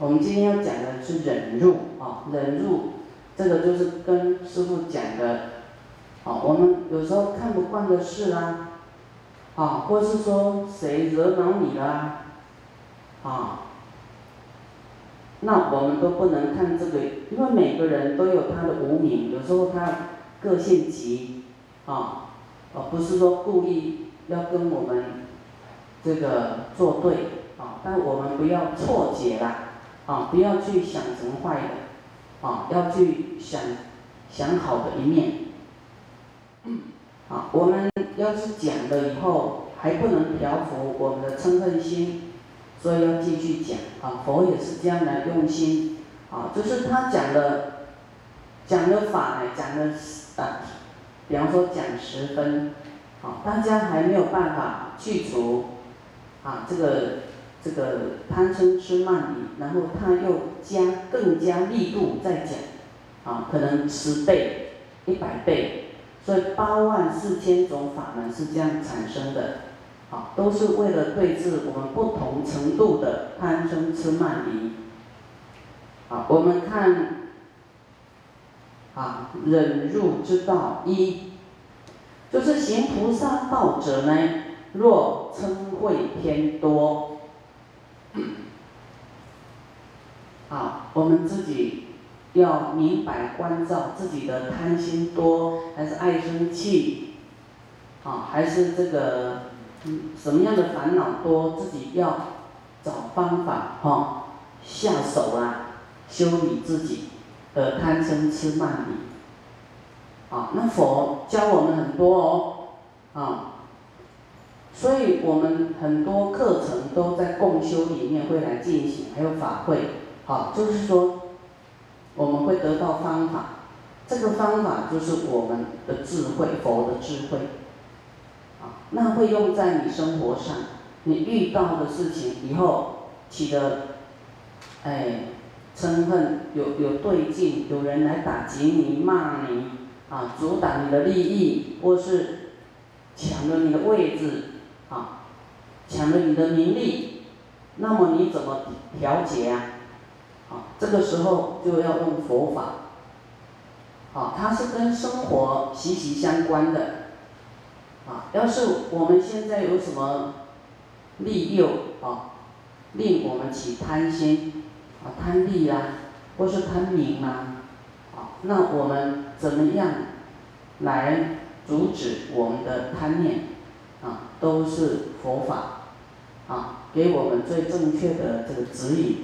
我们今天要讲的是忍辱啊，忍辱，这个就是跟师傅讲的，啊，我们有时候看不惯的事啊，啊，或是说谁惹恼你了，啊，那我们都不能看这个，因为每个人都有他的无名，有时候他个性急，啊，而不是说故意要跟我们这个作对，啊，但我们不要错解了。啊，不要去想什么坏的，啊，要去想想好的一面。啊，我们要是讲了以后还不能调伏我们的嗔恨心，所以要继续讲。啊，佛也是这样来用心。啊，就是他讲的讲的法呢，讲的啊，比方说讲十分，啊，大家还没有办法去除，啊，这个。这个贪嗔痴慢疑，然后他又加更加力度在讲，啊，可能十倍、一百倍，所以八万四千种法门是这样产生的，啊，都是为了对治我们不同程度的贪嗔痴慢疑。啊，我们看，啊，忍辱之道一，就是行菩萨道者呢，若嗔恚偏多。好，我们自己要明白关照自己的贪心多还是爱生气，啊，还是这个什么样的烦恼多，自己要找方法哈，下手啊，修理自己的贪嗔痴慢疑，啊，那佛教我们很多哦，啊。所以我们很多课程都在共修里面会来进行，还有法会，好，就是说我们会得到方法，这个方法就是我们的智慧，佛的智慧，啊，那会用在你生活上，你遇到的事情以后起的，哎，嗔恨有有对劲，有人来打击你、骂你，啊，阻挡你的利益，或是抢了你的位置。啊，抢了你的名利，那么你怎么调节啊？啊，这个时候就要用佛法。啊，它是跟生活息息相关的。啊，要是我们现在有什么利诱啊，令我们起贪心，啊，贪利啊，或是贪名啊，啊，那我们怎么样来阻止我们的贪念？都是佛法，啊，给我们最正确的这个指引。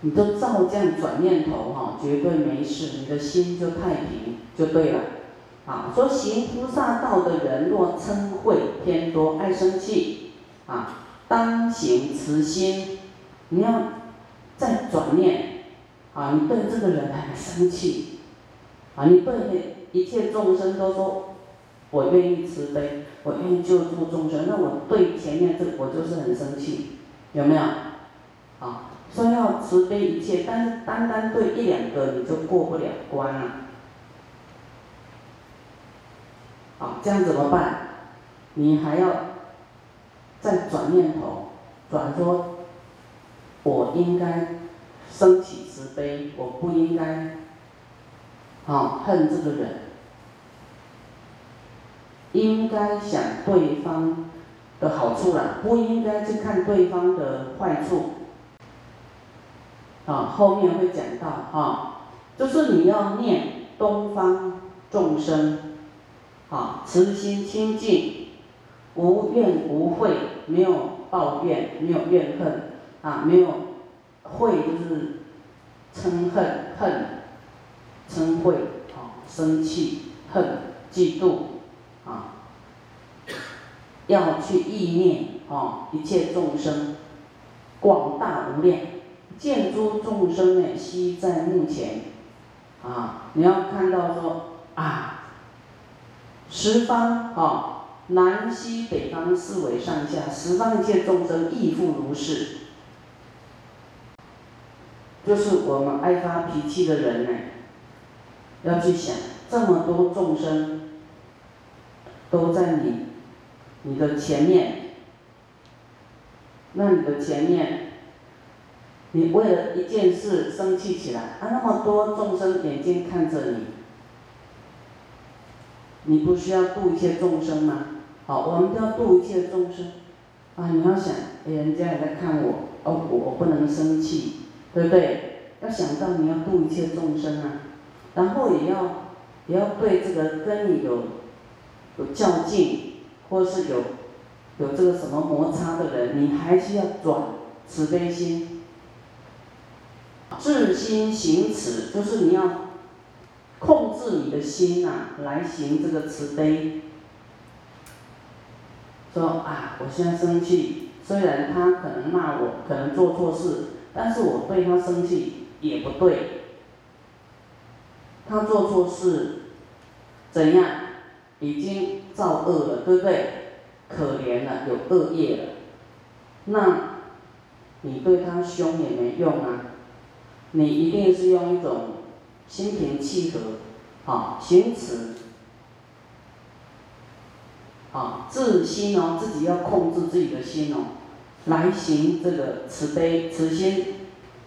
你都照这样转念头哈，绝对没事，你的心就太平就对了。啊，说行菩萨道的人若嗔恚偏多，爱生气，啊，当行慈心，你要再转念，啊，你对这个人很生气，啊，你对一切众生都说。我愿意慈悲，我愿意救助众生。那我对前面这我就是很生气，有没有？啊，说要慈悲一切，但是单单对一两个你就过不了关了。好，这样怎么办？你还要再转念头，转说，我应该升起慈悲，我不应该，啊，恨这个人。应该想对方的好处了，不应该去看对方的坏处。啊，后面会讲到啊，就是你要念东方众生，啊，慈心清净，无怨无悔，没有抱怨，没有怨恨，啊，没有悔就是嗔恨恨，嗔恚啊，生气恨嫉妒。啊要去意念啊，一切众生广大无量，见诸众生呢，悉在目前啊！你要看到说啊，十方啊，南西北方四维上下，十方一切众生亦复如是。就是我们爱发脾气的人呢，要去想这么多众生都在你。你的前面，那你的前面，你为了一件事生气起来，啊，那么多众生眼睛看着你，你不需要度一切众生吗？好，我们都要度一切众生，啊，你要想，哎，人家也在看我，哦，我我不能生气，对不对？要想到你要度一切众生啊，然后也要也要对这个跟你有有较劲，或是有有这个什么摩擦的人，你还是要转慈悲心，自心行慈，就是你要控制你的心呐，来行这个慈悲。说啊，我现在生气，虽然他可能骂我，可能做错事，但是我对他生气也不对。他做错事，怎样？已经造恶了，对不对？可怜了，有恶业了。那，你对他凶也没用啊。你一定是用一种心平气和，啊，行慈。啊，自心哦，自己要控制自己的心哦，来行这个慈悲慈心，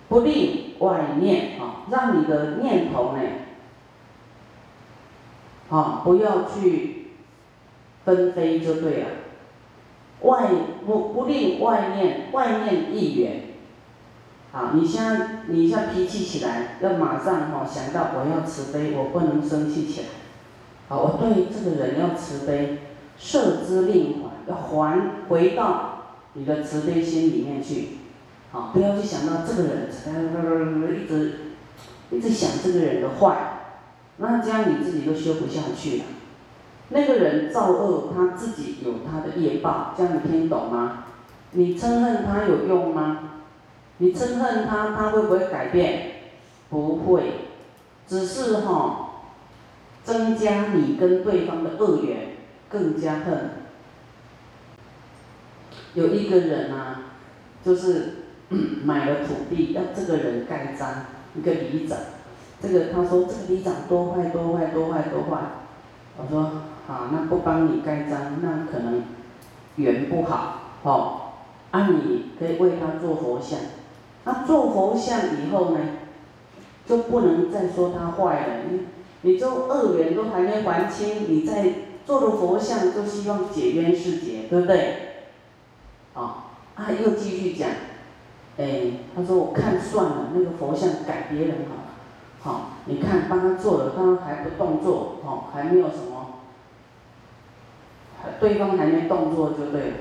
不令外念啊，让你的念头呢，啊，不要去纷飞就对了。外不不令外面外面一缘，啊，你现在你现在脾气起来，要马上哈想到我要慈悲，我不能生气起来，好，我对这个人要慈悲。设之令还，要还回到你的慈悲心里面去，啊，不要去想到这个人，一直一直想这个人的坏，那这样你自己都修不下去了。那个人造恶，他自己有他的业报，这样你听懂吗？你嗔恨他有用吗？你嗔恨他，他会不会改变？不会，只是哈，增加你跟对方的恶缘。更加恨。有一个人啊，就是 买了土地，要这个人盖章，一个里长。这个他说这个里长多坏多坏多坏多坏。我说好，那不帮你盖章，那可能缘不好，哦。啊，你可以为他做佛像。那做佛像以后呢，就不能再说他坏了。你你就恶缘都还没还清，你再。做了佛像就希望解冤释结，对不对？啊，啊又继续讲，哎，他说我看算了，那个佛像改别人好了，好，你看帮他做了，他还不动作，好，还没有什么，对方还没动作就对了。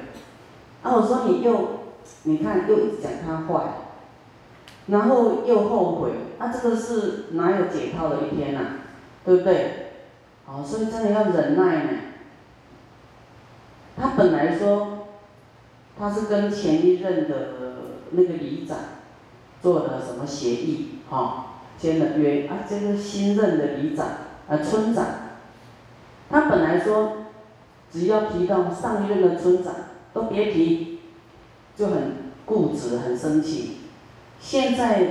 啊，我说你又，你看又一直讲他坏，然后又后悔，啊，这个是哪有解套的一天呐？对不对？哦，所以真的要忍耐呢。他本来说，他是跟前一任的那个里长做的什么协议，哈，签了约啊。这个新任的里长啊，村长，他本来说，只要提到上一任的村长，都别提，就很固执，很生气。现在，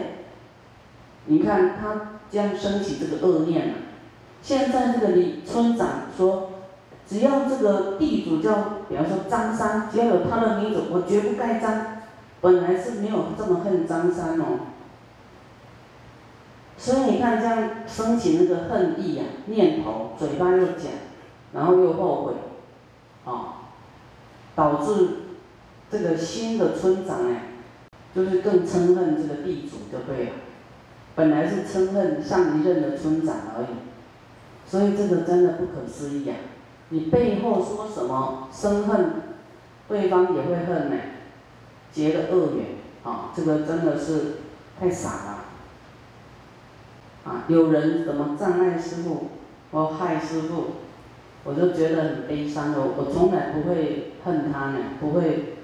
你看他这样升起这个恶念了。现在这个李村长说，只要这个地主叫，比方说张三，只要有他的名字，我绝不盖章。本来是没有这么恨张三哦，所以你看这样升起那个恨意呀念头，嘴巴又讲，然后又后悔，啊，导致这个新的村长呢，就是更憎恨这个地主就对了。本来是憎恨上一任的村长而已。所以这个真的不可思议呀！你背后说什么生恨，对方也会恨呢，结了恶缘啊！这个真的是太傻了有人怎么障碍师傅，或害师傅，我就觉得很悲伤的。我从来不会恨他呢，不会，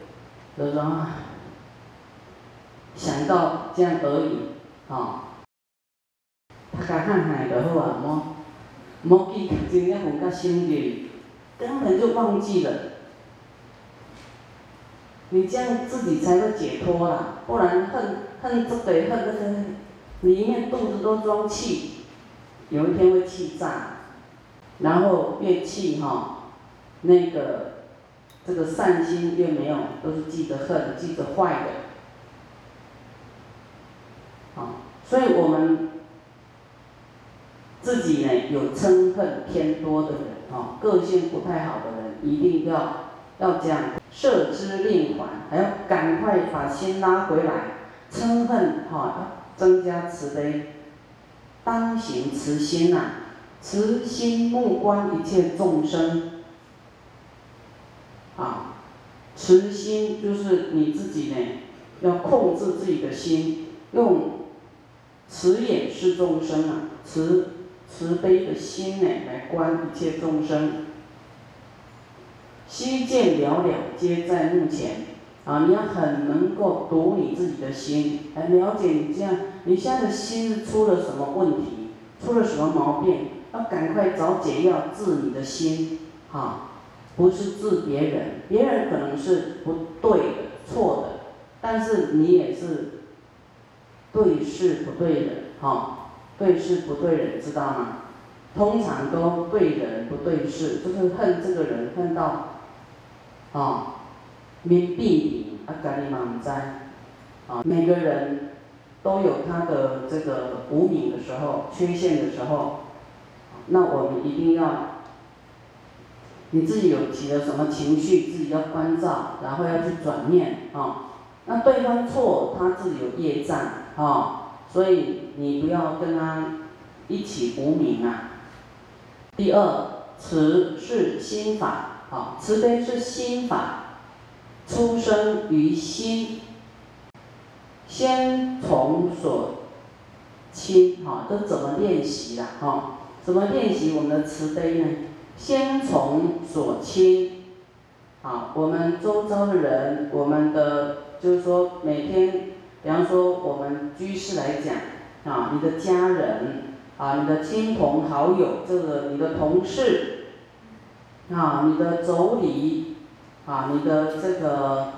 就说想到这样而已啊。他敢恨害就好啊，莫？莫记真正放到心里，根本就忘记了。你这样自己才会解脱啦，不然恨恨这得恨那个，里面肚子都装气，有一天会气炸，然后越气哈，那个这个善心越没有，都是记着恨，记着坏的。啊，所以我们自己呢有嗔恨偏多的人，哦，个性不太好的人，一定要要这样设之令缓，还要赶快把心拉回来，嗔恨哈，增加慈悲，当行慈心呐，慈心目观一切众生，啊，慈心就是你自己呢，要控制自己的心，用。慈眼视众生啊，慈慈悲的心呢，来观一切众生。悉见了了，皆在目前啊！你要很能够读你自己的心，来了解你这样，你现在的心出了什么问题，出了什么毛病，要赶快找解药治你的心，哈，不是治别人，别人可能是不对的、错的，但是你也是。对事不对人，哈，对事不对人，知道吗？通常都对人不对事，就是恨这个人恨到，啊，面壁啊，家里嘛唔知，啊，每个人都有他的这个无名的时候、缺陷的时候，那我们一定要，你自己有起了什么情绪，自己要关照，然后要去转念，啊，那对方错，他自己有业障。啊，所以你不要跟他一起无名啊。第二，慈是心法，啊，慈悲是心法，出生于心，先从所亲，哈，都怎么练习的，哈，怎么练习我们的慈悲呢？先从所亲，啊，我们周遭的人，我们的就是说每天。比方说，我们居士来讲，啊，你的家人，啊，你的亲朋好友，这个你的同事，啊，你的妯娌，啊，你的这个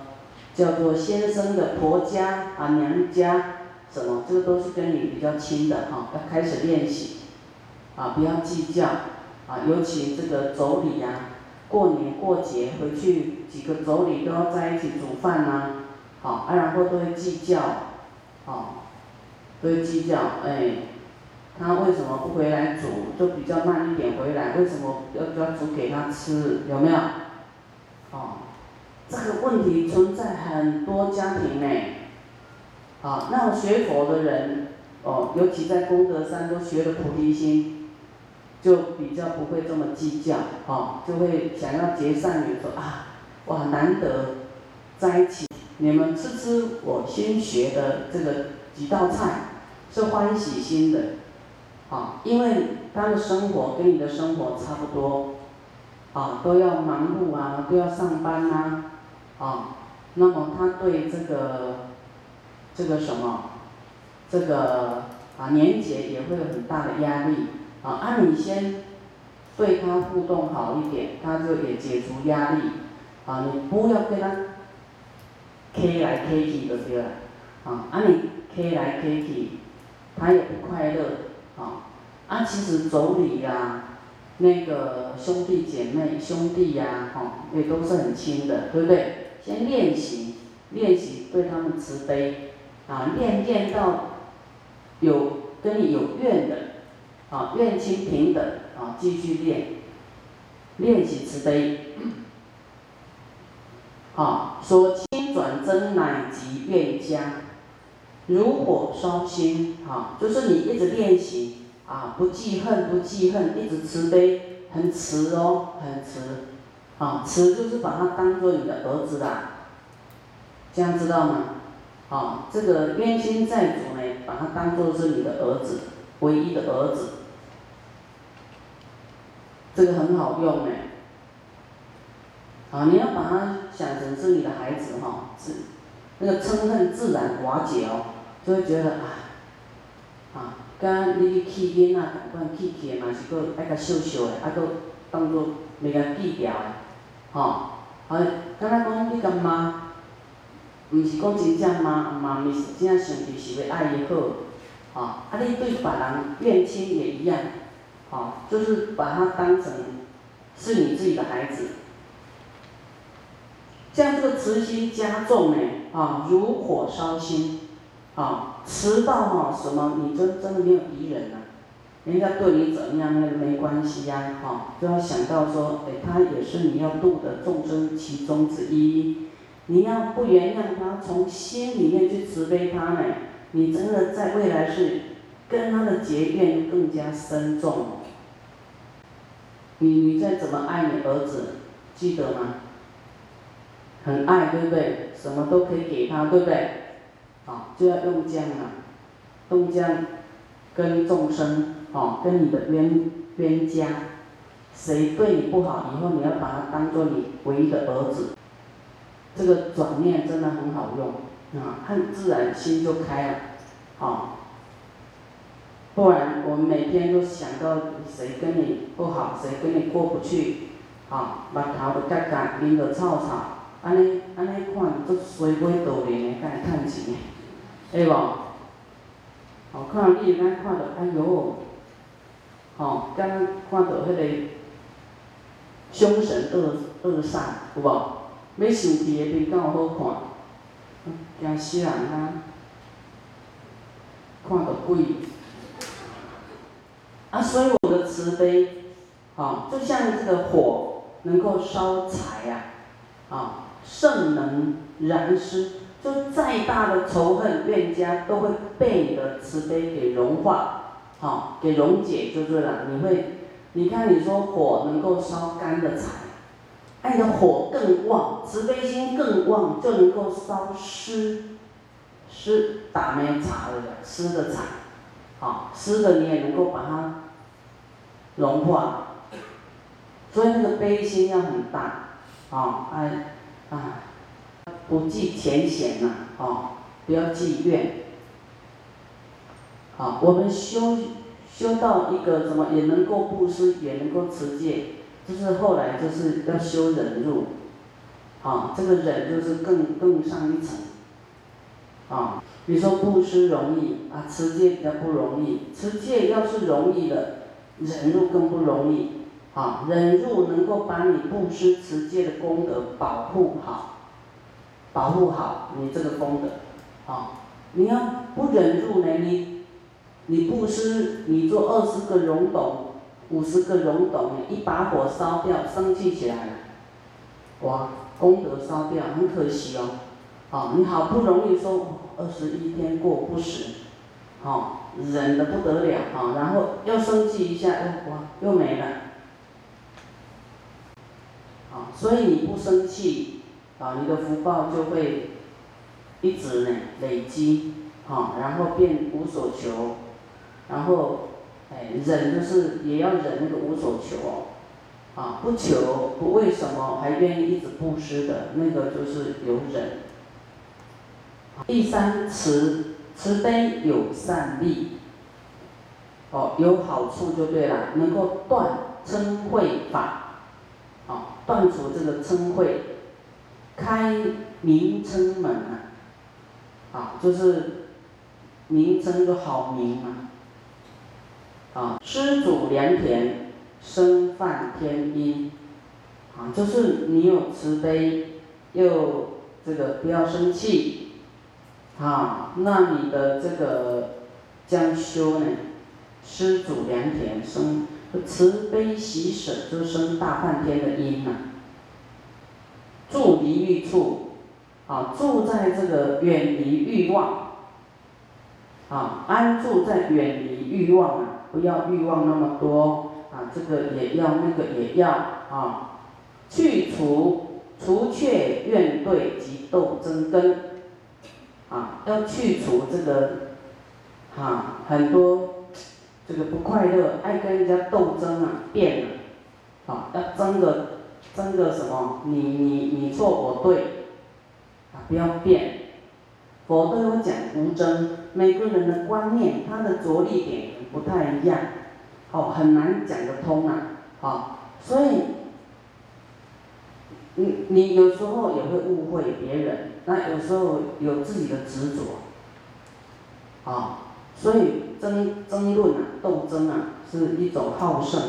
叫做先生的婆家啊娘家，什么，这个都是跟你比较亲的哈，要开始练习，啊，不要计较，啊，尤其这个妯娌呀，过年过节回去几个妯娌都要在一起煮饭呐。好，啊，然后都会计较，好，都会计较，哎，他为什么不回来煮？就比较慢一点回来，为什么要要煮给他吃？有没有？哦，这个问题存在很多家庭呢。好，那学佛的人，哦，尤其在功德山都学了菩提心，就比较不会这么计较，哦，就会想要结善缘，说啊，哇，难得在一起。你们吃吃我新学的这个几道菜，是欢喜心的，啊，因为他的生活跟你的生活差不多，啊，都要忙碌啊，都要上班呐，啊，那么他对这个这个什么，这个啊年节也会有很大的压力，啊，啊你先对他互动好一点，他就也解除压力，啊，你不要跟他。K 来 K 去就对了，啊，啊你 K 来 K 去，他也不快乐，啊，啊其实妯娌呀，那个兄弟姐妹兄弟呀，哈，也都是很亲的，对不对？先练习，练习对他们慈悲，啊，练练到有跟你有怨的，啊，怨亲平等，啊，继续练，练习慈悲，啊，说。转真乃及愿加，如火烧心，啊，就是你一直练习啊，不记恨，不记恨，一直慈悲，很慈哦，很慈，啊，慈就是把他当做你的儿子啦，这样知道吗？啊，这个冤亲债主呢，把他当做是你的儿子，唯一的儿子，这个很好用哎。啊，你要把他想成是你的孩子哈，是那个嗔恨自然瓦解哦，就会觉得啊，啊，甲你去气囡仔，不管气气的嘛是搁爱甲笑笑的，啊搁当作袂甲记掉的，吼，啊，敢若讲你甲妈，毋是讲真正妈妈咪是真正想起是要爱伊好，吼，啊你对别人怨亲也一样，吼，就是把他当成是你自己的孩子。像这个慈心加重呢，啊，如火烧心，啊，迟到哈什么，你真真的没有敌人啊，人家对你怎么样那个没关系呀，哈，就要想到说，哎，他也是你要度的众生其中之一，你要不原谅他，从心里面去慈悲他呢，你真的在未来是跟他的结怨更加深重。你你再怎么爱你儿子，记得吗？很爱，对不对？什么都可以给他，对不对？啊，就要用这样啊，用这样跟众生，哦，跟你的冤冤家，谁对你不好，以后你要把他当做你唯一的儿子。这个转念真的很好用，啊，很自然心就开了，啊。不然我们每天都想到谁跟你不好，谁跟你过不去，啊，目头都夹夹，面都臭臭，安尼安尼看都衰尾倒面的，敢会趁钱会无？哦，看到你敢看到，哎哟，哦，敢看到迄个凶神恶恶煞，有无？要生气的面敢有好看？惊死人啊！看到鬼。啊，所以我的慈悲，啊，就像这个火能够烧柴呀，啊，圣能燃湿，就再大的仇恨怨家都会被你的慈悲给融化，好，给溶解就对了。你会，你看你说火能够烧干的柴，爱的火更旺，慈悲心更旺，就能够烧湿，湿打没茶的湿的柴，好，湿的你也能够把它。融化，所以那个悲心要很大，啊，哎，啊，不计前嫌呐，啊，不要计怨，啊，我们修修到一个什么，也能够布施，也能够持戒，就是后来就是要修忍辱，啊，这个忍就是更更上一层，啊，你说布施容易，啊，持戒比较不容易，持戒要是容易的。忍辱更不容易，啊，忍辱能够把你布施持戒的功德保护好，保护好你这个功德，啊，你要不忍住呢，你，你布施，你做二十个溶斗，五十个溶斗，一把火烧掉，生气起来了，哇，功德烧掉，很可惜哦，啊，你好不容易说二十一天过不死。哦，忍的不得了哈，然后又生气一下，又哇，又没了。啊，所以你不生气，啊，你的福报就会一直呢累积，啊，然后变无所求，然后，哎，忍就是也要忍那个无所求哦，啊，不求不为什么还愿意一直布施的那个就是有忍。第三慈。慈悲有善利，哦，有好处就对了，能够断嗔恚法，啊，断除这个嗔恚，开名称门啊，啊，就是名称就好名嘛，啊，施主良田，生梵天音，啊，就是你有慈悲，又这个不要生气。啊，那你的这个将修呢，施主良田生慈悲喜舍，就生大梵天的因呐。住离欲处，啊，住在这个远离欲望，啊，安住在远离欲望啊，不要欲望那么多啊，这个也要，那个也要啊，去除除却怨对及斗争根。啊，要去除这个，哈，很多这个不快乐，爱跟人家斗争啊，变了，啊，要争的争个什么？你你你错我对，啊，不要变。佛都有讲无争，每个人的观念，他的着力点不太一样，哦，很难讲得通啊，啊，所以，你你有时候也会误会别人。那有时候有自己的执着，啊，所以争争论啊，斗争啊，是一种好胜，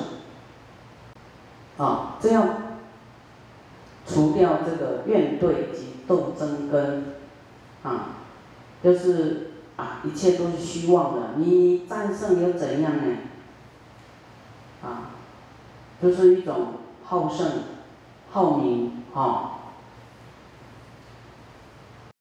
啊，这样除掉这个怨怼及斗争根，啊，就是啊，一切都是虚妄的。你战胜又怎样呢？啊，就是一种好胜、好名，哈，